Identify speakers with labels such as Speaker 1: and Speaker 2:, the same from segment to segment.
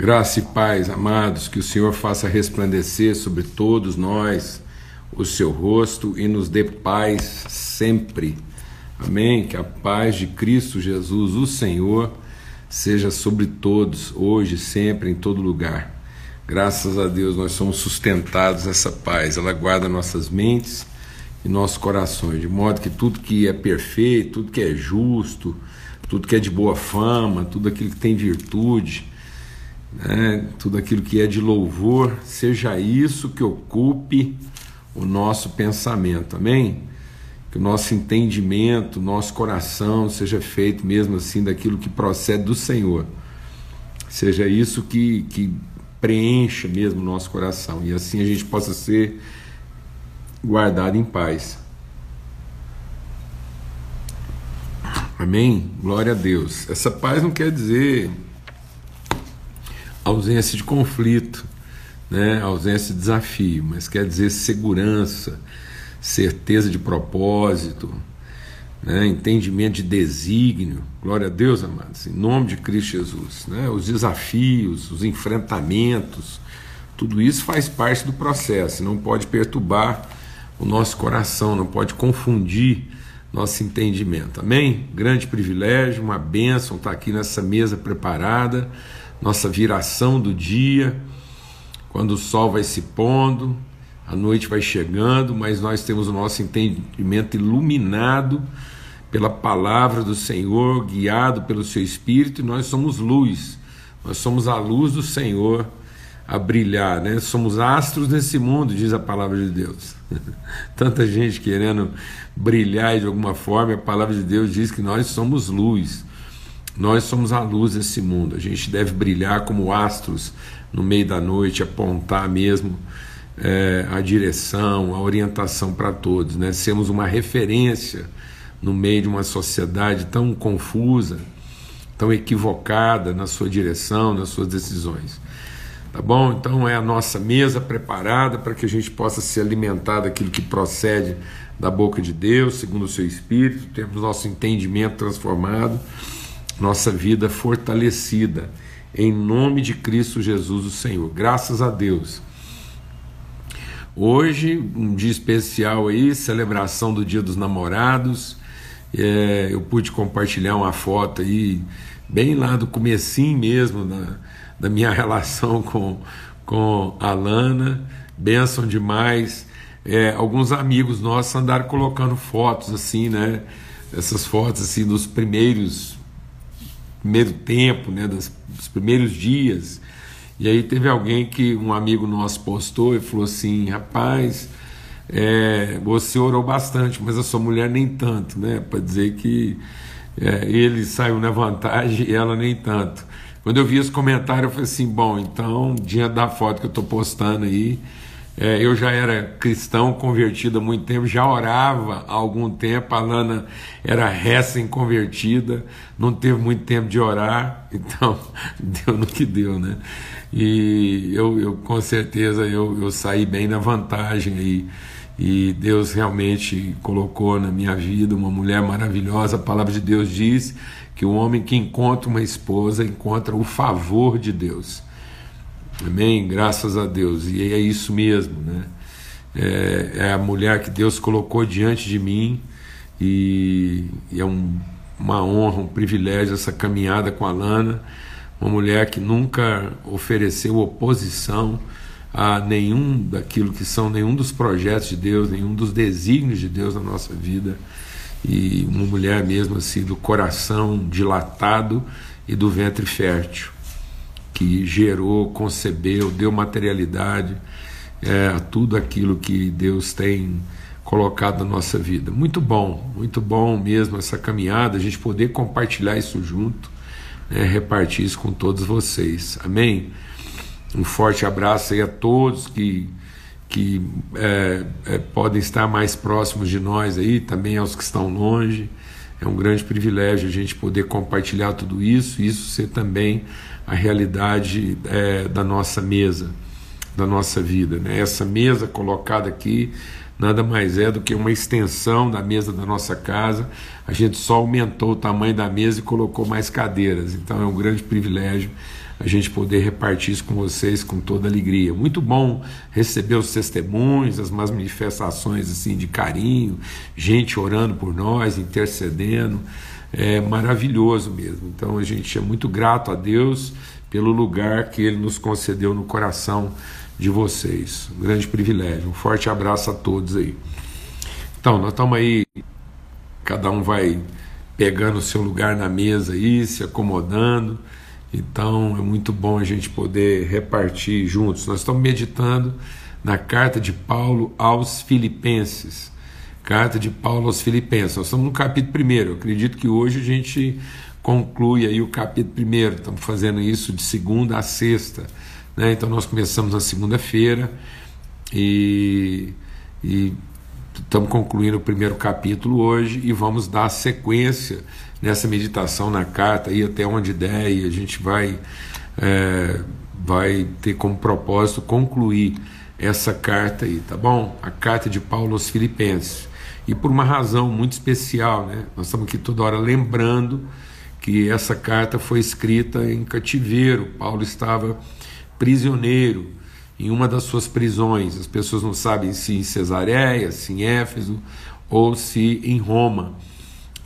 Speaker 1: Graça e paz, amados, que o Senhor faça resplandecer sobre todos nós o seu rosto e nos dê paz sempre. Amém. Que a paz de Cristo Jesus, o Senhor, seja sobre todos, hoje, sempre, em todo lugar. Graças a Deus nós somos sustentados essa paz, ela guarda nossas mentes e nossos corações, de modo que tudo que é perfeito, tudo que é justo, tudo que é de boa fama, tudo aquilo que tem virtude, né, tudo aquilo que é de louvor, seja isso que ocupe o nosso pensamento, amém? Que o nosso entendimento, nosso coração seja feito mesmo assim daquilo que procede do Senhor, seja isso que, que preencha mesmo o nosso coração e assim a gente possa ser guardado em paz. Amém? Glória a Deus. Essa paz não quer dizer ausência de conflito, né? ausência de desafio, mas quer dizer segurança, certeza de propósito, né? entendimento de desígnio. Glória a Deus, amados, em nome de Cristo Jesus. Né? Os desafios, os enfrentamentos, tudo isso faz parte do processo, não pode perturbar o nosso coração, não pode confundir nosso entendimento. Amém? Grande privilégio, uma bênção estar aqui nessa mesa preparada nossa viração do dia, quando o sol vai se pondo, a noite vai chegando, mas nós temos o nosso entendimento iluminado pela palavra do Senhor, guiado pelo seu Espírito, e nós somos luz, nós somos a luz do Senhor a brilhar, né? Somos astros nesse mundo, diz a palavra de Deus. Tanta gente querendo brilhar de alguma forma, a palavra de Deus diz que nós somos luz. Nós somos a luz desse mundo. A gente deve brilhar como astros no meio da noite, apontar mesmo é, a direção, a orientação para todos. Né? Sermos uma referência no meio de uma sociedade tão confusa, tão equivocada na sua direção, nas suas decisões. Tá bom? Então é a nossa mesa preparada para que a gente possa se alimentar daquilo que procede da boca de Deus, segundo o seu Espírito, temos nosso entendimento transformado nossa vida fortalecida, em nome de Cristo Jesus, o Senhor. Graças a Deus. Hoje, um dia especial aí, celebração do Dia dos Namorados. É, eu pude compartilhar uma foto aí, bem lá do comecinho mesmo, da, da minha relação com, com a Lana. Benção demais. É, alguns amigos nossos andaram colocando fotos assim, né? Essas fotos assim dos primeiros primeiro tempo, né, dos, primeiros dias. E aí teve alguém que um amigo nosso postou e falou assim, rapaz, é, você orou bastante, mas a sua mulher nem tanto, né? Para dizer que é, ele saiu na vantagem e ela nem tanto. Quando eu vi esse comentário, eu falei assim, bom, então, diante da foto que eu estou postando aí, é, eu já era cristão, convertido há muito tempo, já orava há algum tempo. A Lana era recém-convertida, não teve muito tempo de orar, então deu no que deu, né? E eu, eu com certeza eu, eu saí bem na vantagem aí. E Deus realmente colocou na minha vida uma mulher maravilhosa. A palavra de Deus diz que o homem que encontra uma esposa encontra o favor de Deus. Amém? Graças a Deus. E é isso mesmo, né? É, é a mulher que Deus colocou diante de mim e, e é um, uma honra, um privilégio essa caminhada com a Lana, uma mulher que nunca ofereceu oposição a nenhum daquilo que são nenhum dos projetos de Deus, nenhum dos desígnios de Deus na nossa vida. E uma mulher mesmo assim do coração dilatado e do ventre fértil que gerou, concebeu, deu materialidade é, a tudo aquilo que Deus tem colocado na nossa vida. Muito bom, muito bom mesmo essa caminhada, a gente poder compartilhar isso junto, né, repartir isso com todos vocês. Amém? Um forte abraço aí a todos que, que é, é, podem estar mais próximos de nós aí, também aos que estão longe. É um grande privilégio a gente poder compartilhar tudo isso, isso ser também a realidade é, da nossa mesa, da nossa vida. Né? Essa mesa colocada aqui nada mais é do que uma extensão da mesa da nossa casa. A gente só aumentou o tamanho da mesa e colocou mais cadeiras. Então é um grande privilégio a gente poder repartir isso com vocês com toda alegria. Muito bom receber os testemunhos, as manifestações assim de carinho, gente orando por nós, intercedendo. É maravilhoso mesmo. Então a gente é muito grato a Deus pelo lugar que Ele nos concedeu no coração de vocês. Um grande privilégio. Um forte abraço a todos aí. Então, nós estamos aí, cada um vai pegando o seu lugar na mesa aí, se acomodando. Então, é muito bom a gente poder repartir juntos. Nós estamos meditando na carta de Paulo aos Filipenses. Carta de Paulo aos Filipenses. Nós estamos no capítulo 1. Eu acredito que hoje a gente conclui aí o capítulo 1. Estamos fazendo isso de segunda a sexta. Né? Então nós começamos na segunda-feira e, e estamos concluindo o primeiro capítulo hoje e vamos dar sequência nessa meditação na carta e até onde der e a gente vai é, vai ter como propósito concluir essa carta aí, tá bom? A carta de Paulo aos Filipenses. E por uma razão muito especial, né? Nós estamos aqui toda hora lembrando que essa carta foi escrita em cativeiro. Paulo estava prisioneiro em uma das suas prisões. As pessoas não sabem se em Cesareia, se em Éfeso ou se em Roma.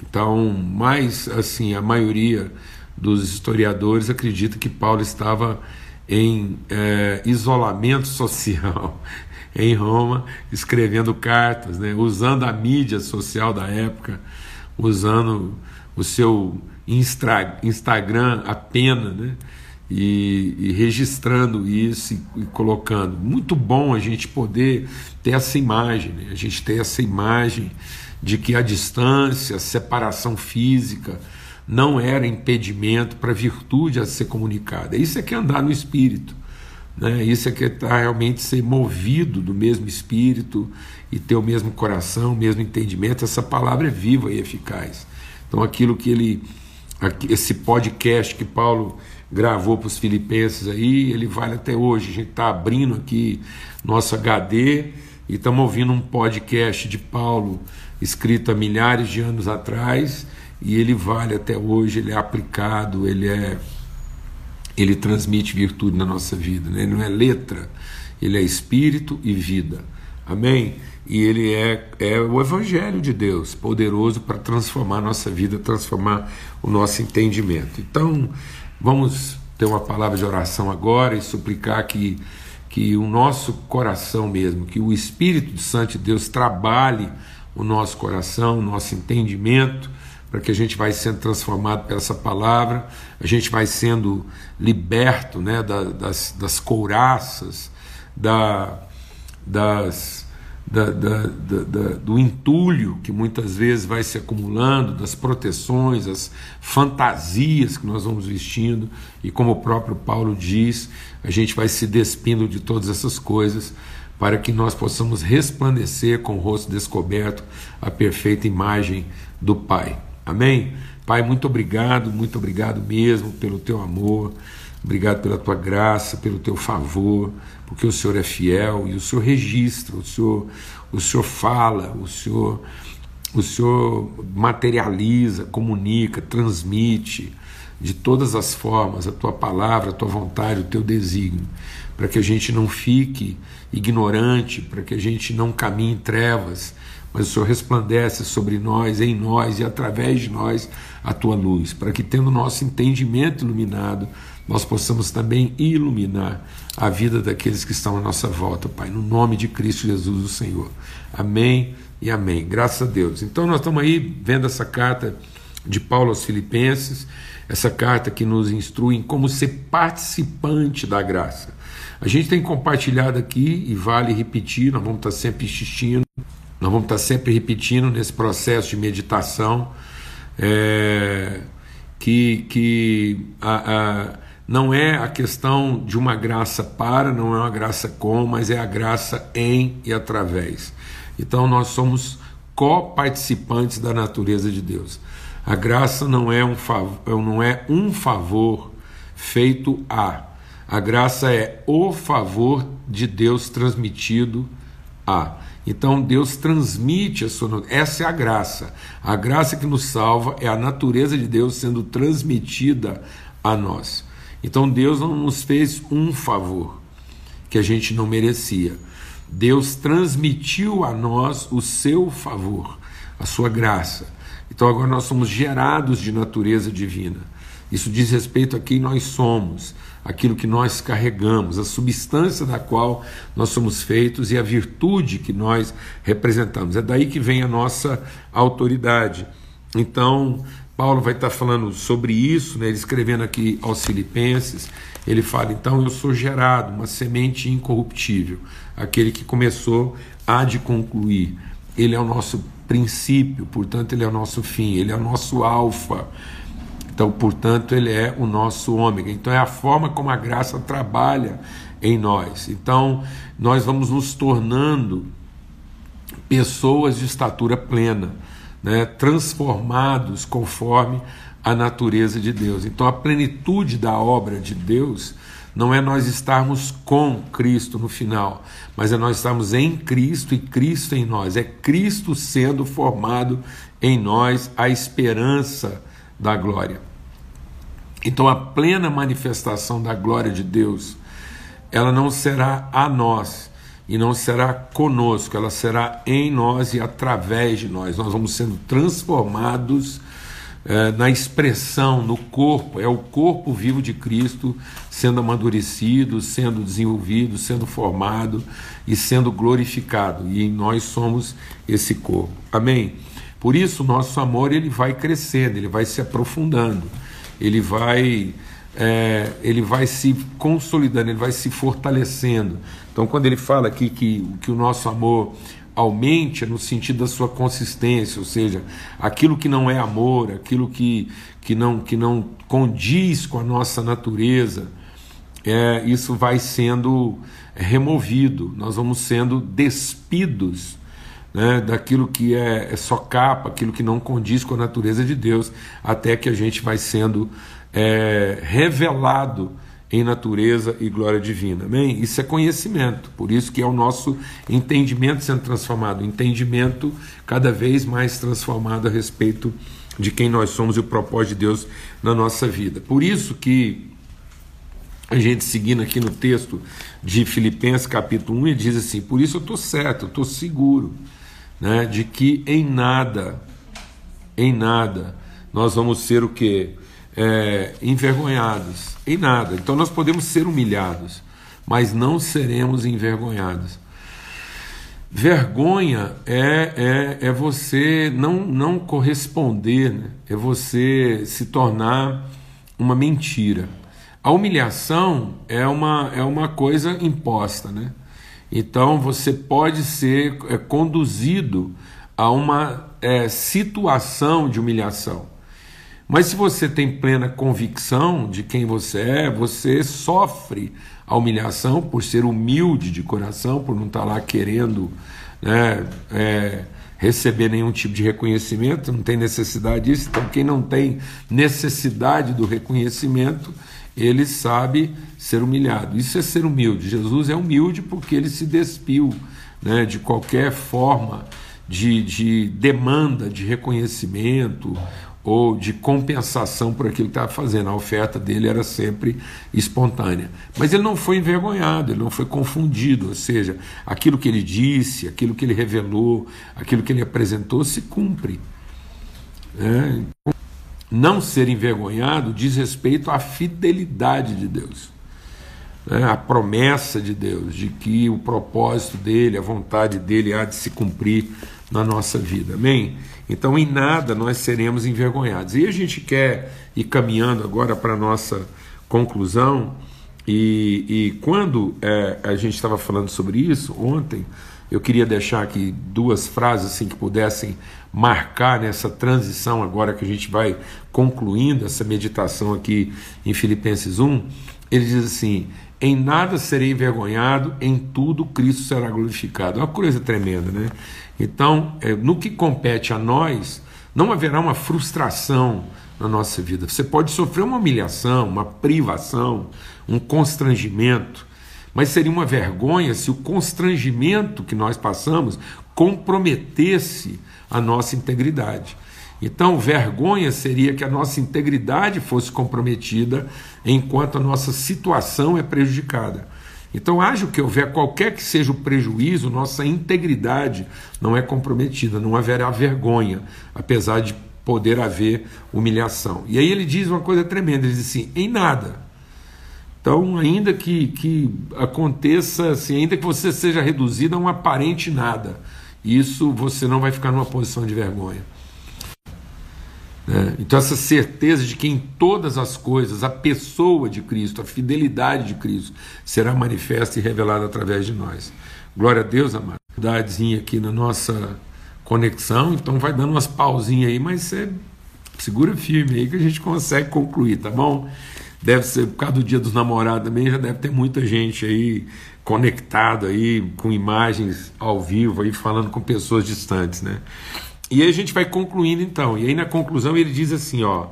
Speaker 1: Então, mais assim, a maioria dos historiadores acredita que Paulo estava em é, isolamento social em Roma, escrevendo cartas, né, usando a mídia social da época, usando o seu Instra, Instagram apenas, né, e, e registrando isso e, e, colocando. Muito bom a gente poder ter essa imagem, né? a gente ter essa imagem de que a distância, a separação física não era impedimento para a virtude a ser comunicada. Isso é que é andar no espírito. Né? Isso é que é tá realmente ser movido do mesmo espírito e ter o mesmo coração, o mesmo entendimento. Essa palavra é viva e eficaz. Então, aquilo que ele, esse podcast que Paulo gravou para os filipenses aí, ele vale até hoje. A gente está abrindo aqui nosso HD e estamos ouvindo um podcast de Paulo escrito há milhares de anos atrás e ele vale até hoje, ele é aplicado, ele é ele transmite virtude na nossa vida, né? ele não é letra, ele é espírito e vida. Amém? E ele é, é o Evangelho de Deus, poderoso para transformar a nossa vida, transformar o nosso entendimento. Então, Vamos ter uma palavra de oração agora e suplicar que, que o nosso coração mesmo, que o Espírito Santo de Deus trabalhe o nosso coração, o nosso entendimento, para que a gente vai sendo transformado por essa palavra, a gente vai sendo liberto né, das, das couraças, da, das da, da, da, do entulho que muitas vezes vai se acumulando, das proteções, as fantasias que nós vamos vestindo, e como o próprio Paulo diz, a gente vai se despindo de todas essas coisas para que nós possamos resplandecer com o rosto descoberto a perfeita imagem do Pai. Amém? Pai, muito obrigado, muito obrigado mesmo pelo teu amor. Obrigado pela tua graça, pelo teu favor, porque o Senhor é fiel e o Senhor registra, o Senhor, o Senhor fala, o Senhor, o Senhor materializa, comunica, transmite de todas as formas a tua palavra, a tua vontade, o teu desígnio, para que a gente não fique ignorante, para que a gente não caminhe em trevas, mas o Senhor resplandece sobre nós, em nós e através de nós a tua luz, para que tendo nosso entendimento iluminado, nós possamos também iluminar a vida daqueles que estão à nossa volta, Pai, no nome de Cristo Jesus, o Senhor. Amém e amém. Graças a Deus. Então, nós estamos aí vendo essa carta de Paulo aos Filipenses, essa carta que nos instrui em como ser participante da graça. A gente tem compartilhado aqui e vale repetir, nós vamos estar sempre insistindo, nós vamos estar sempre repetindo nesse processo de meditação é, que, que a, a não é a questão de uma graça para, não é uma graça com, mas é a graça em e através. Então nós somos coparticipantes da natureza de Deus. A graça não é um favor, não é um favor feito a. A graça é o favor de Deus transmitido a. Então Deus transmite a sua. Essa é a graça. A graça que nos salva é a natureza de Deus sendo transmitida a nós. Então Deus não nos fez um favor que a gente não merecia. Deus transmitiu a nós o seu favor, a sua graça. Então agora nós somos gerados de natureza divina. Isso diz respeito a quem nós somos, aquilo que nós carregamos, a substância da qual nós somos feitos e a virtude que nós representamos. É daí que vem a nossa autoridade. Então, Paulo vai estar falando sobre isso, né, ele escrevendo aqui aos Filipenses. Ele fala: então eu sou gerado, uma semente incorruptível, aquele que começou há de concluir. Ele é o nosso princípio, portanto, ele é o nosso fim, ele é o nosso alfa. Então, portanto, ele é o nosso ômega. Então, é a forma como a graça trabalha em nós. Então, nós vamos nos tornando pessoas de estatura plena, né? transformados conforme a natureza de Deus. Então, a plenitude da obra de Deus não é nós estarmos com Cristo no final, mas é nós estarmos em Cristo e Cristo em nós. É Cristo sendo formado em nós a esperança da glória. Então a plena manifestação da glória de Deus, ela não será a nós e não será conosco, ela será em nós e através de nós. Nós vamos sendo transformados é, na expressão, no corpo, é o corpo vivo de Cristo sendo amadurecido, sendo desenvolvido, sendo formado e sendo glorificado. E nós somos esse corpo. Amém? Por isso, o nosso amor ele vai crescendo, ele vai se aprofundando, ele vai, é, ele vai se consolidando, ele vai se fortalecendo. Então, quando ele fala aqui que, que o nosso amor aumente é no sentido da sua consistência, ou seja, aquilo que não é amor, aquilo que, que, não, que não condiz com a nossa natureza, é, isso vai sendo removido, nós vamos sendo despidos né, daquilo que é, é, só capa, aquilo que não condiz com a natureza de Deus, até que a gente vai sendo é, revelado em natureza e glória divina. Amém? Isso é conhecimento, por isso que é o nosso entendimento sendo transformado, entendimento cada vez mais transformado a respeito de quem nós somos e o propósito de Deus na nossa vida. Por isso que a gente seguindo aqui no texto de Filipenses capítulo 1, ele diz assim: Por isso eu estou certo, eu estou seguro né, de que em nada, em nada, nós vamos ser o que? É, envergonhados. Em nada. Então nós podemos ser humilhados, mas não seremos envergonhados. Vergonha é, é, é você não, não corresponder, né? é você se tornar uma mentira. A humilhação é uma, é uma coisa imposta, né? Então você pode ser é, conduzido a uma é, situação de humilhação. Mas se você tem plena convicção de quem você é, você sofre a humilhação por ser humilde de coração, por não estar lá querendo né, é, receber nenhum tipo de reconhecimento, não tem necessidade disso. Então, quem não tem necessidade do reconhecimento, ele sabe ser humilhado. Isso é ser humilde. Jesus é humilde porque ele se despiu né, de qualquer forma de, de demanda de reconhecimento ou de compensação por aquilo que estava fazendo. A oferta dele era sempre espontânea. Mas ele não foi envergonhado, ele não foi confundido, ou seja, aquilo que ele disse, aquilo que ele revelou, aquilo que ele apresentou se cumpre. É, não ser envergonhado diz respeito à fidelidade de Deus, né? à promessa de Deus, de que o propósito dele, a vontade dele há de se cumprir na nossa vida. Amém? Então, em nada nós seremos envergonhados. E a gente quer ir caminhando agora para a nossa conclusão. E, e quando é, a gente estava falando sobre isso ontem, eu queria deixar aqui duas frases assim que pudessem marcar nessa transição agora que a gente vai concluindo essa meditação aqui em Filipenses 1. Ele diz assim: Em nada serei envergonhado, em tudo Cristo será glorificado. É uma coisa tremenda, né? Então, é, no que compete a nós, não haverá uma frustração na nossa vida. Você pode sofrer uma humilhação, uma privação, um constrangimento, mas seria uma vergonha se o constrangimento que nós passamos comprometesse a nossa integridade. Então, vergonha seria que a nossa integridade fosse comprometida enquanto a nossa situação é prejudicada. Então, haja o que houver, qualquer que seja o prejuízo, nossa integridade não é comprometida, não haverá vergonha, apesar de poder haver humilhação. E aí ele diz uma coisa tremenda: ele diz assim, em nada. Então, ainda que, que aconteça, assim, ainda que você seja reduzido a um aparente nada, isso você não vai ficar numa posição de vergonha. Né? Então, essa certeza de que em todas as coisas a pessoa de Cristo, a fidelidade de Cristo, será manifesta e revelada através de nós. Glória a Deus, amado. Dadezinha aqui na nossa conexão, então vai dando umas pausinhas aí, mas você segura firme aí que a gente consegue concluir, tá bom? Deve ser por causa do Dia dos Namorados também, já deve ter muita gente aí conectada aí com imagens ao vivo aí falando com pessoas distantes, né? E aí a gente vai concluindo então. E aí na conclusão ele diz assim, ó,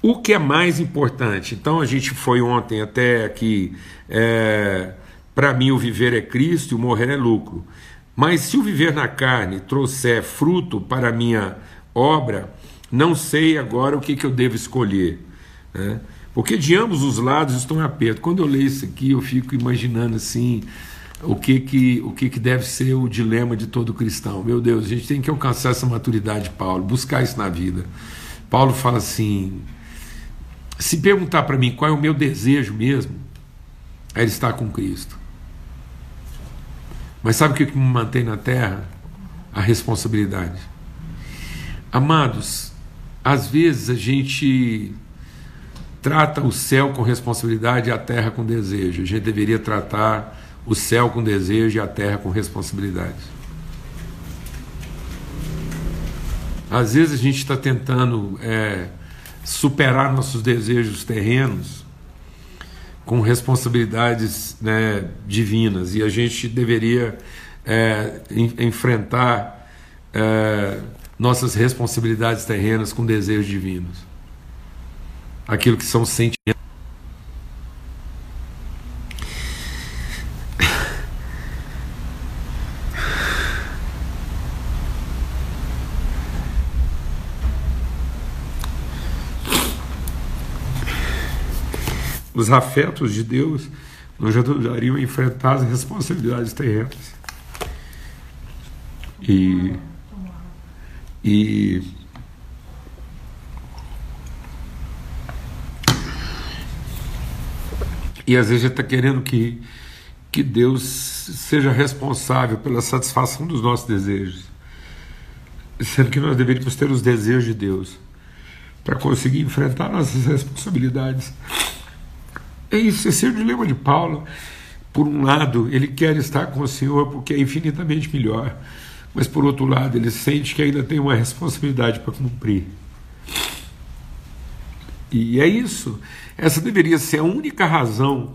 Speaker 1: o que é mais importante? Então a gente foi ontem até aqui, é, para mim o viver é Cristo e o morrer é lucro. Mas se o viver na carne trouxer fruto para a minha obra, não sei agora o que, que eu devo escolher. Né? Porque de ambos os lados estão em aperto. Quando eu leio isso aqui, eu fico imaginando assim, o que que, o que que deve ser o dilema de todo cristão. Meu Deus, a gente tem que alcançar essa maturidade, Paulo, buscar isso na vida. Paulo fala assim: se perguntar para mim qual é o meu desejo mesmo, é estar com Cristo. Mas sabe o que me mantém na terra? A responsabilidade. Amados, às vezes a gente trata o céu com responsabilidade e a terra com desejo. A gente deveria tratar o céu com desejo e a terra com responsabilidade. Às vezes a gente está tentando é, superar nossos desejos terrenos com responsabilidades né, divinas e a gente deveria é, enfrentar é, nossas responsabilidades terrenas com desejos divinos. Aquilo que são sentimentos. os afetos de Deus nos ajudariam a enfrentar as responsabilidades terrenas. E, e E às vezes a gente está querendo que, que Deus seja responsável pela satisfação dos nossos desejos, sendo que nós deveríamos ter os desejos de Deus para conseguir enfrentar nossas responsabilidades. É isso, esse é o dilema de Paulo. Por um lado, ele quer estar com o Senhor porque é infinitamente melhor, mas por outro lado, ele sente que ainda tem uma responsabilidade para cumprir. E é isso. Essa deveria ser a única razão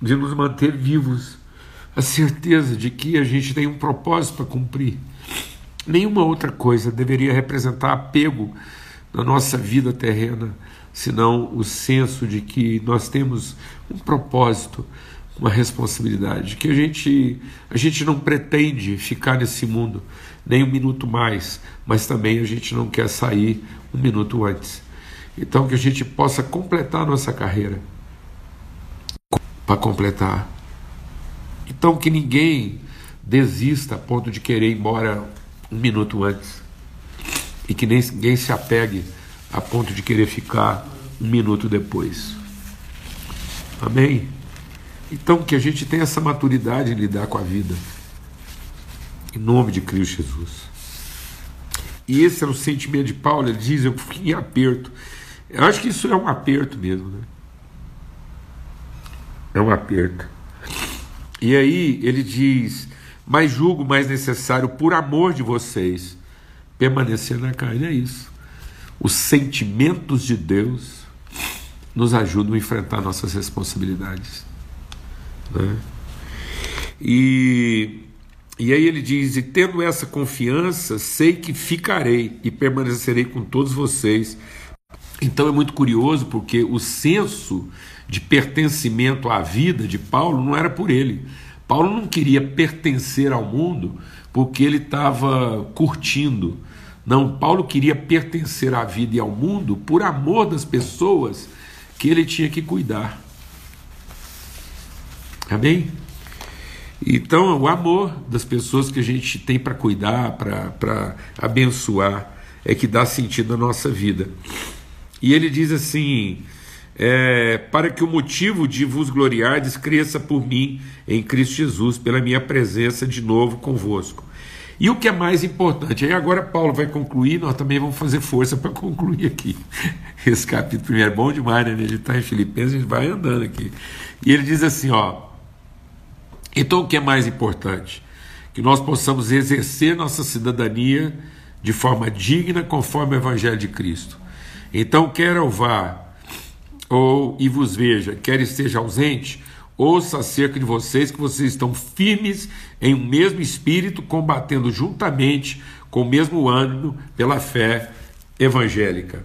Speaker 1: de nos manter vivos a certeza de que a gente tem um propósito para cumprir. Nenhuma outra coisa deveria representar apego na nossa vida terrena senão o senso de que nós temos um propósito, uma responsabilidade, que a gente, a gente não pretende ficar nesse mundo nem um minuto mais, mas também a gente não quer sair um minuto antes. Então que a gente possa completar nossa carreira para completar. Então que ninguém desista a ponto de querer ir embora um minuto antes e que ninguém se apegue a ponto de querer ficar um minuto depois. Amém? Então, que a gente tenha essa maturidade em lidar com a vida. Em nome de Cristo Jesus. E esse é o sentimento de Paulo. Ele diz: Eu fiquei em aperto. Eu acho que isso é um aperto mesmo. Né? É um aperto. E aí ele diz: Mas julgo mais necessário, por amor de vocês, permanecer na carne. É isso os sentimentos de Deus nos ajudam a enfrentar nossas responsabilidades. Né? E, e aí ele diz: E tendo essa confiança, sei que ficarei e permanecerei com todos vocês Então é muito curioso porque o senso de pertencimento à vida de Paulo não era por ele. Paulo não queria pertencer ao mundo porque ele estava curtindo. Não, Paulo queria pertencer à vida e ao mundo por amor das pessoas que ele tinha que cuidar. Amém? Então, o amor das pessoas que a gente tem para cuidar, para abençoar, é que dá sentido à nossa vida. E ele diz assim: é, para que o motivo de vos gloriardes cresça por mim em Cristo Jesus, pela minha presença de novo convosco. E o que é mais importante, aí agora Paulo vai concluir, nós também vamos fazer força para concluir aqui. Esse capítulo primeiro é bom demais, né? Ele está em Filipenses, a gente vai andando aqui. E ele diz assim: ó. Então o que é mais importante? Que nós possamos exercer nossa cidadania de forma digna, conforme o Evangelho de Cristo. Então, quer eu vá ou e vos veja, quer esteja ausente, ouça acerca de vocês que vocês estão firmes em um mesmo espírito, combatendo juntamente com o mesmo ânimo pela fé evangélica.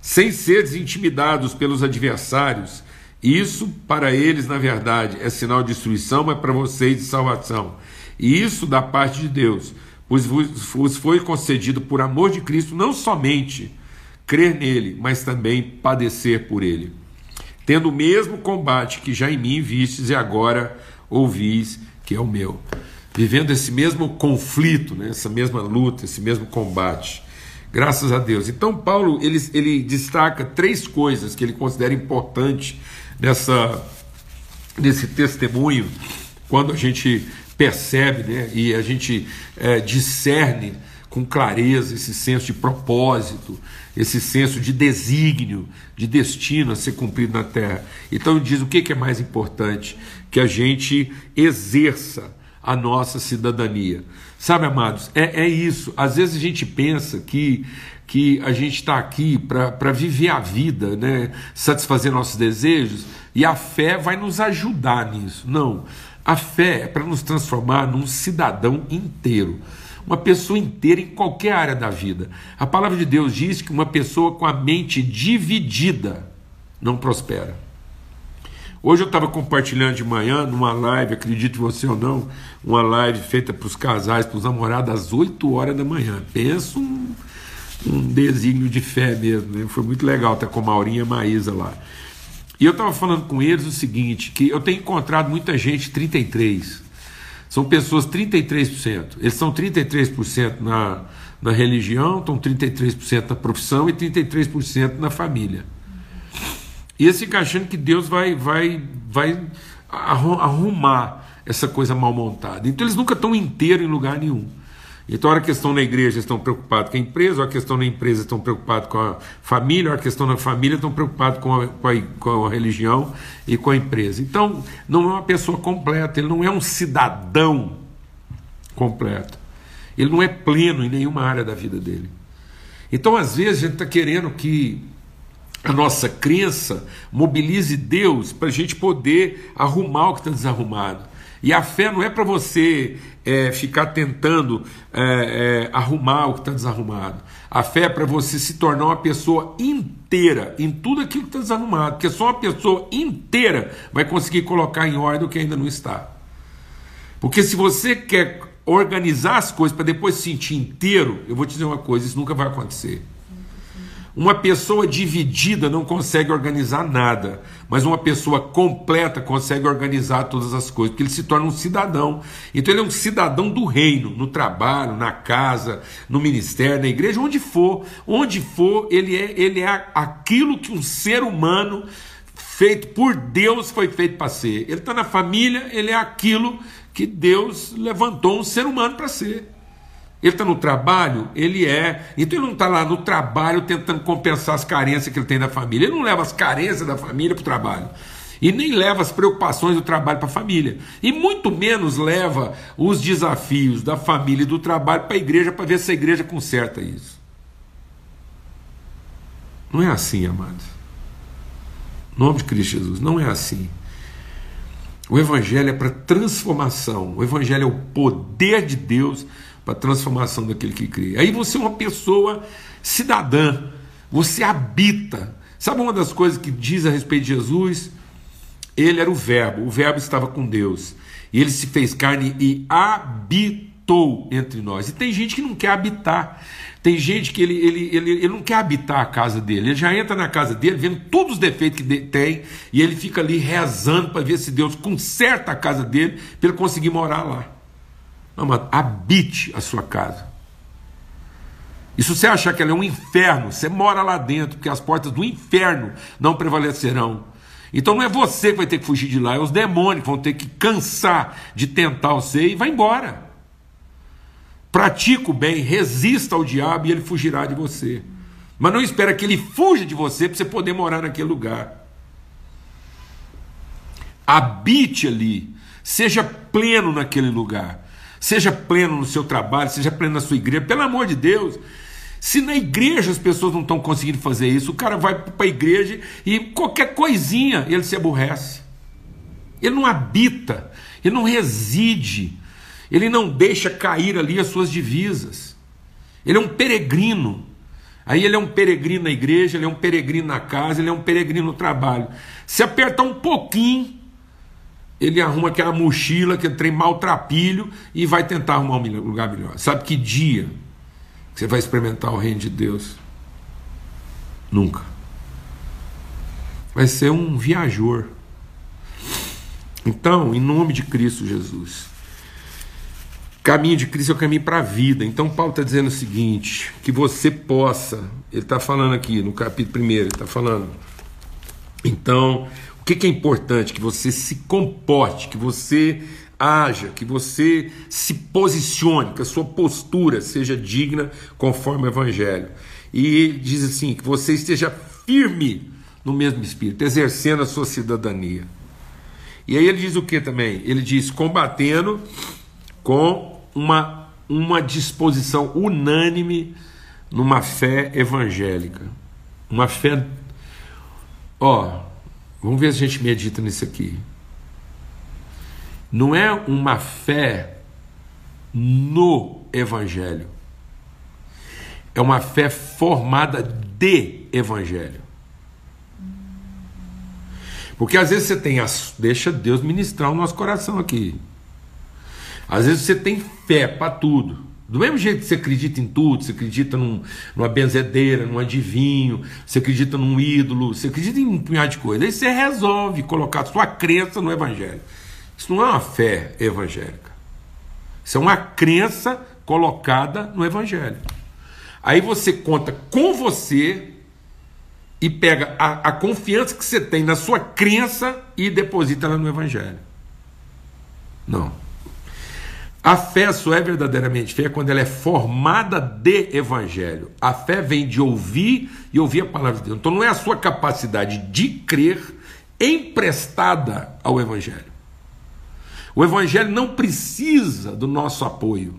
Speaker 1: Sem seres intimidados pelos adversários, isso para eles, na verdade, é sinal de destruição, mas para vocês de salvação. E isso da parte de Deus, pois vos foi concedido por amor de Cristo não somente crer nele, mas também padecer por ele. Tendo o mesmo combate que já em mim vistes e agora ouvis que é o meu. Vivendo esse mesmo conflito, né, essa mesma luta, esse mesmo combate. Graças a Deus. Então, Paulo ele, ele destaca três coisas que ele considera importante nessa, nesse testemunho, quando a gente percebe né, e a gente é, discerne com clareza esse senso de propósito, esse senso de desígnio, de destino a ser cumprido na terra. Então diz o que é mais importante? Que a gente exerça a nossa cidadania. Sabe, amados, é, é isso. Às vezes a gente pensa que, que a gente está aqui para viver a vida, né? satisfazer nossos desejos, e a fé vai nos ajudar nisso. Não. A fé é para nos transformar num cidadão inteiro uma pessoa inteira em qualquer área da vida. A palavra de Deus diz que uma pessoa com a mente dividida não prospera. Hoje eu estava compartilhando de manhã, numa live, acredite você ou não, uma live feita para os casais, para os namorados, às 8 horas da manhã. Pensa um, um desígnio de fé mesmo, né? Foi muito legal estar com a Maurinha e a Maísa lá. E eu estava falando com eles o seguinte, que eu tenho encontrado muita gente 33, são pessoas 33%. Eles são 33% na, na religião, estão 33% na profissão e 33% na família. E eles ficam achando que Deus vai, vai, vai arrumar essa coisa mal montada. Então eles nunca estão inteiros em lugar nenhum. Então, a hora que estão na igreja, estão preocupados com a empresa, a hora que estão na empresa, estão preocupados com a família, a hora que estão na família, estão preocupados com a, com, a, com a religião e com a empresa. Então, não é uma pessoa completa, ele não é um cidadão completo. Ele não é pleno em nenhuma área da vida dele. Então, às vezes, a gente está querendo que a nossa crença mobilize Deus para a gente poder arrumar o que está desarrumado. E a fé não é para você é, ficar tentando é, é, arrumar o que está desarrumado. A fé é para você se tornar uma pessoa inteira em tudo aquilo que está desarrumado. Porque só uma pessoa inteira vai conseguir colocar em ordem o que ainda não está. Porque se você quer organizar as coisas para depois se sentir inteiro, eu vou te dizer uma coisa: isso nunca vai acontecer. Uma pessoa dividida não consegue organizar nada, mas uma pessoa completa consegue organizar todas as coisas, porque ele se torna um cidadão. Então ele é um cidadão do reino, no trabalho, na casa, no ministério, na igreja, onde for. Onde for, ele é, ele é aquilo que um ser humano feito por Deus foi feito para ser. Ele está na família, ele é aquilo que Deus levantou um ser humano para ser. Ele está no trabalho? Ele é. Então ele não está lá no trabalho tentando compensar as carências que ele tem da família. Ele não leva as carências da família para o trabalho. E nem leva as preocupações do trabalho para a família. E muito menos leva os desafios da família e do trabalho para a igreja para ver se a igreja conserta isso. Não é assim, amados. Em nome de Cristo Jesus, não é assim. O Evangelho é para transformação. O Evangelho é o poder de Deus para a transformação daquele que crê. Aí você é uma pessoa cidadã, Você habita. Sabe uma das coisas que diz a respeito de Jesus? Ele era o Verbo, o Verbo estava com Deus. E ele se fez carne e habitou entre nós. E tem gente que não quer habitar. Tem gente que ele, ele, ele, ele não quer habitar a casa dele. Ele já entra na casa dele, vendo todos os defeitos que tem, e ele fica ali rezando para ver se Deus conserta a casa dele, para ele conseguir morar lá. Mas habite a sua casa. E se você achar que ela é um inferno, você mora lá dentro, porque as portas do inferno não prevalecerão. Então não é você que vai ter que fugir de lá, é os demônios que vão ter que cansar de tentar você e vai embora. Pratica o bem, resista ao diabo e ele fugirá de você. Mas não espera que ele fuja de você para você poder morar naquele lugar. Habite ali, seja pleno naquele lugar. Seja pleno no seu trabalho, seja pleno na sua igreja, pelo amor de Deus. Se na igreja as pessoas não estão conseguindo fazer isso, o cara vai para a igreja e qualquer coisinha ele se aborrece. Ele não habita, ele não reside, ele não deixa cair ali as suas divisas. Ele é um peregrino. Aí ele é um peregrino na igreja, ele é um peregrino na casa, ele é um peregrino no trabalho. Se apertar um pouquinho, ele arruma aquela mochila, aquele trem maltrapilho e vai tentar arrumar um lugar melhor. Sabe que dia você vai experimentar o reino de Deus? Nunca. Vai ser um viajor. Então, em nome de Cristo Jesus, caminho de Cristo é o caminho para a vida. Então, Paulo está dizendo o seguinte: que você possa, ele está falando aqui no capítulo 1, ele está falando. Então, que, que é importante? Que você se comporte, que você haja, que você se posicione, que a sua postura seja digna conforme o Evangelho. E ele diz assim: que você esteja firme no mesmo espírito, exercendo a sua cidadania. E aí ele diz o que também? Ele diz: combatendo com uma, uma disposição unânime numa fé evangélica. Uma fé. Ó, vamos ver se a gente medita nisso aqui não é uma fé no Evangelho, é uma fé formada de Evangelho. Porque às vezes você tem, as, deixa Deus ministrar o nosso coração aqui. Às vezes você tem fé para tudo. Do mesmo jeito que você acredita em tudo, você acredita num, numa benzedeira, num adivinho, você acredita num ídolo, você acredita em um punhado de coisas. Aí você resolve colocar sua crença no Evangelho. Isso não é uma fé evangélica. Isso é uma crença colocada no Evangelho. Aí você conta com você e pega a, a confiança que você tem na sua crença e deposita ela no Evangelho. Não. A fé só é verdadeiramente fé quando ela é formada de evangelho. A fé vem de ouvir e ouvir a palavra de Deus. Então não é a sua capacidade de crer emprestada ao evangelho. O Evangelho não precisa do nosso apoio.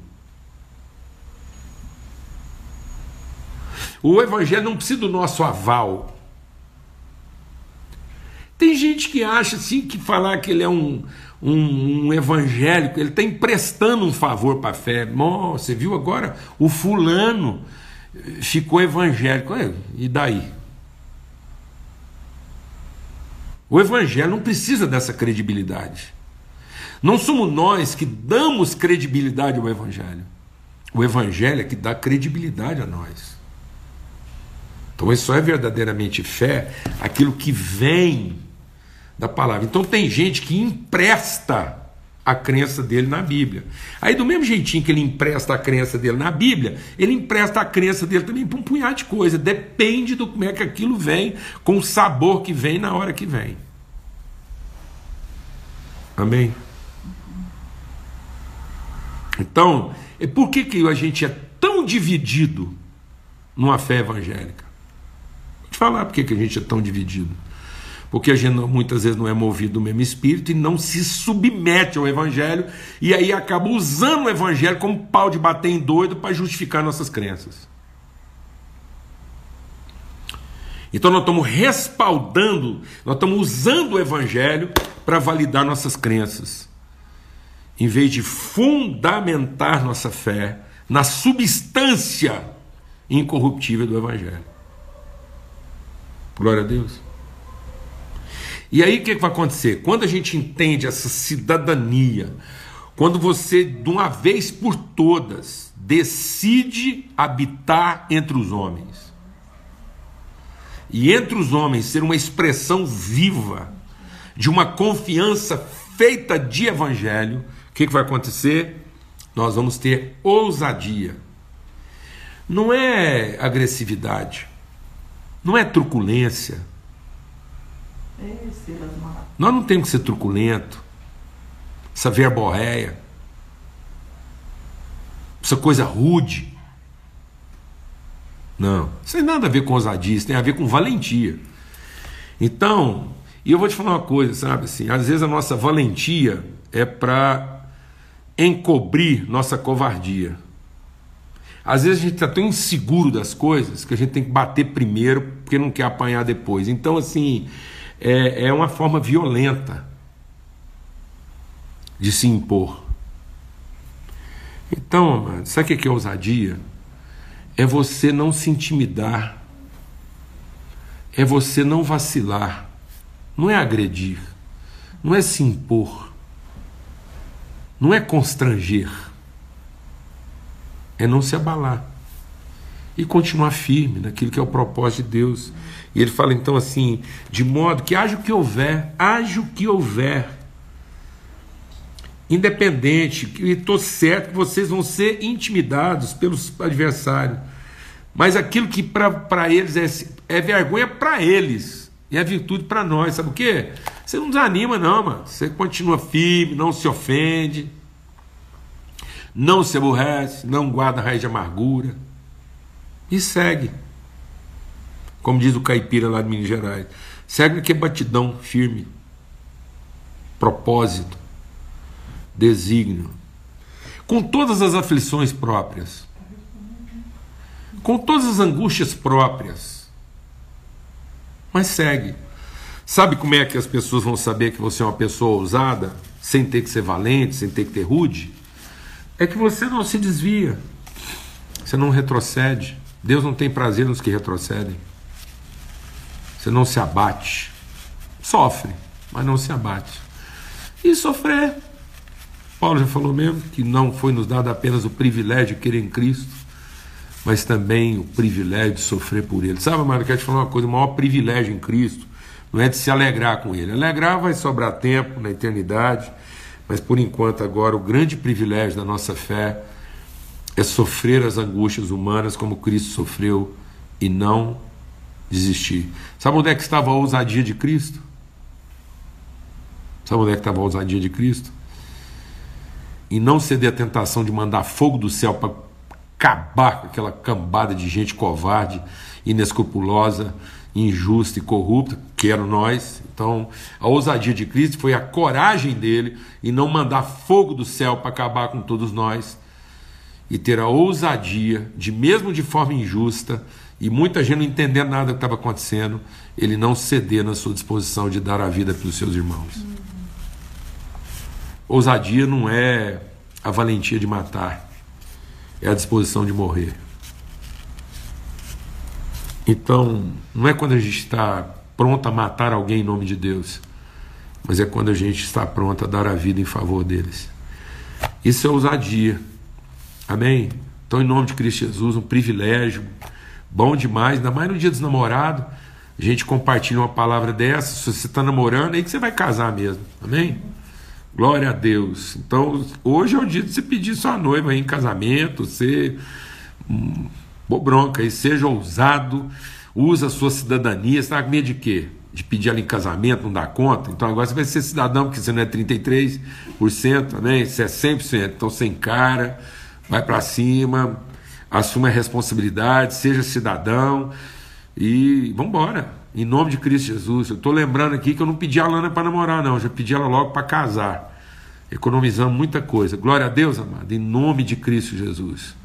Speaker 1: O Evangelho não precisa do nosso aval. Tem gente que acha assim que falar que ele é um, um, um evangélico, ele está emprestando um favor para a fé. Oh, você viu agora? O fulano ficou evangélico. E daí? O evangelho não precisa dessa credibilidade. Não somos nós que damos credibilidade ao Evangelho. O Evangelho é que dá credibilidade a nós. Então, isso é verdadeiramente fé, aquilo que vem da palavra. Então, tem gente que empresta a crença dele na Bíblia. Aí, do mesmo jeitinho que ele empresta a crença dele na Bíblia, ele empresta a crença dele também para um punhado de coisa. Depende do como é que aquilo vem, com o sabor que vem na hora que vem. Amém? Então, por que, que a gente é tão dividido numa fé evangélica? Vou te falar por que, que a gente é tão dividido. Porque a gente muitas vezes não é movido do mesmo espírito e não se submete ao evangelho e aí acaba usando o evangelho como pau de bater em doido para justificar nossas crenças. Então nós estamos respaldando, nós estamos usando o evangelho para validar nossas crenças em vez de fundamentar nossa fé na substância incorruptível do Evangelho. Glória a Deus. E aí o que, que vai acontecer? Quando a gente entende essa cidadania, quando você, de uma vez por todas, decide habitar entre os homens, e entre os homens ser uma expressão viva de uma confiança feita de evangelho, o que, que vai acontecer? Nós vamos ter ousadia. Não é agressividade, não é truculência. Nós não temos que ser truculento, essa verborréia, essa coisa rude. Não, isso tem nada a ver com ousadia, isso tem a ver com valentia. Então, e eu vou te falar uma coisa, sabe assim, às vezes a nossa valentia é para encobrir nossa covardia. Às vezes a gente está tão inseguro das coisas que a gente tem que bater primeiro porque não quer apanhar depois. Então, assim, é, é uma forma violenta de se impor. Então, amado, sabe o que é ousadia? É você não se intimidar, é você não vacilar, não é agredir, não é se impor, não é constranger é não se abalar e continuar firme naquilo que é o propósito de Deus. E ele fala então assim: de modo que haja o que houver, haja o que houver, independente, e estou certo que vocês vão ser intimidados pelos adversários, mas aquilo que para eles é, é vergonha para eles. E é virtude para nós, sabe o que? Você não desanima, não, mano. Você continua firme, não se ofende não se aborrece, não guarda raiz de amargura e segue. Como diz o caipira lá de Minas Gerais, segue que é batidão firme, propósito, desígnio, com todas as aflições próprias, com todas as angústias próprias, mas segue. Sabe como é que as pessoas vão saber que você é uma pessoa ousada, sem ter que ser valente, sem ter que ter rude? é que você não se desvia, você não retrocede. Deus não tem prazer nos que retrocedem. Você não se abate, sofre, mas não se abate. E sofrer, Paulo já falou mesmo que não foi nos dado apenas o privilégio de querer em Cristo, mas também o privilégio de sofrer por Ele. Sabe, Mário, quero te falar uma coisa: o maior privilégio em Cristo não é de se alegrar com Ele. Alegrar vai sobrar tempo na eternidade mas por enquanto, agora, o grande privilégio da nossa fé é sofrer as angústias humanas como Cristo sofreu e não desistir. Sabe onde é que estava a ousadia de Cristo? Sabe onde é que estava a ousadia de Cristo? E não ceder à tentação de mandar fogo do céu para acabar com aquela cambada de gente covarde, inescrupulosa, injusta e corrupta, que eram nós. Então, a ousadia de Cristo foi a coragem dele e não mandar fogo do céu para acabar com todos nós. E ter a ousadia de, mesmo de forma injusta, e muita gente não entendendo nada do que estava acontecendo, ele não ceder na sua disposição de dar a vida pelos seus irmãos. Uhum. Ousadia não é a valentia de matar, é a disposição de morrer. Então, não é quando a gente está pronto a matar alguém em nome de Deus, mas é quando a gente está pronto a dar a vida em favor deles. Isso é ousadia. Amém? Então, em nome de Cristo Jesus, um privilégio, bom demais, ainda mais no dia dos namorados, a gente compartilha uma palavra dessa. Se você está namorando, é aí que você vai casar mesmo. Amém? Glória a Deus. Então, hoje é o dia de você pedir sua noiva em casamento, você. Hum, bronca, e seja ousado, usa a sua cidadania. Você está com medo de quê? De pedir ela em casamento, não dá conta? Então agora você vai ser cidadão, porque você não é 33%, também, você é 100%. Então sem cara, vai para cima, assuma a responsabilidade, seja cidadão e vamos embora. Em nome de Cristo Jesus. Eu estou lembrando aqui que eu não pedi a Lana para namorar, não. Eu já pedi ela logo para casar. Economizando muita coisa. Glória a Deus, amado. Em nome de Cristo Jesus.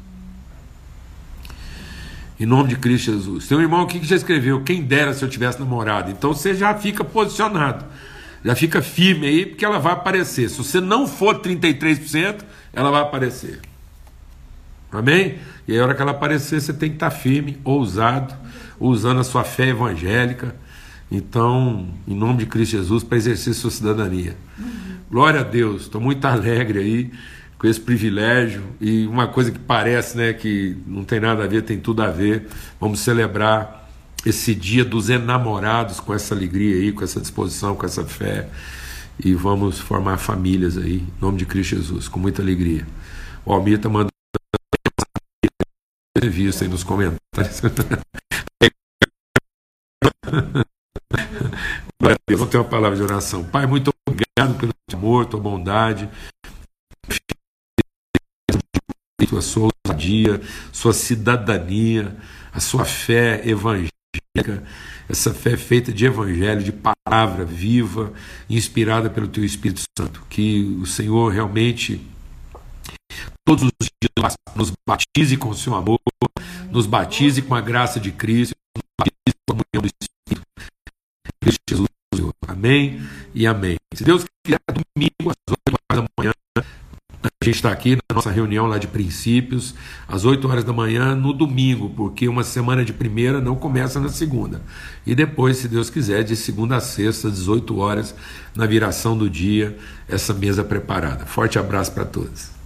Speaker 1: Em nome de Cristo Jesus. Tem um irmão aqui que já escreveu: quem dera se eu tivesse namorado. Então você já fica posicionado. Já fica firme aí, porque ela vai aparecer. Se você não for 33%, ela vai aparecer. Amém? E aí, a hora que ela aparecer, você tem que estar firme, ousado, usando a sua fé evangélica Então, em nome de Cristo Jesus, para exercer sua cidadania. Glória a Deus, estou muito alegre aí com esse privilégio e uma coisa que parece né, que não tem nada a ver, tem tudo a ver. Vamos celebrar esse dia dos enamorados com essa alegria aí, com essa disposição, com essa fé e vamos formar famílias aí, em nome de Cristo Jesus, com muita alegria. O Almir está mandando visto aí nos comentários. Vou ter uma palavra de oração. Pai, muito obrigado pelo teu amor, tua bondade, a sua ousadia, sua cidadania, a sua fé evangélica, essa fé feita de evangelho, de palavra viva, inspirada pelo teu Espírito Santo. Que o Senhor realmente todos os dias nos batize com o seu amor, nos batize com a graça de Cristo, nos batize com a comunhão do Espírito. Cristo Jesus, Senhor. Amém e amém. Se Deus quiser, domingo às 8 horas da manhã, a gente está aqui na nossa reunião lá de princípios, às 8 horas da manhã, no domingo, porque uma semana de primeira não começa na segunda. E depois, se Deus quiser, de segunda a sexta, às 18 horas, na viração do dia, essa mesa preparada. Forte abraço para todos.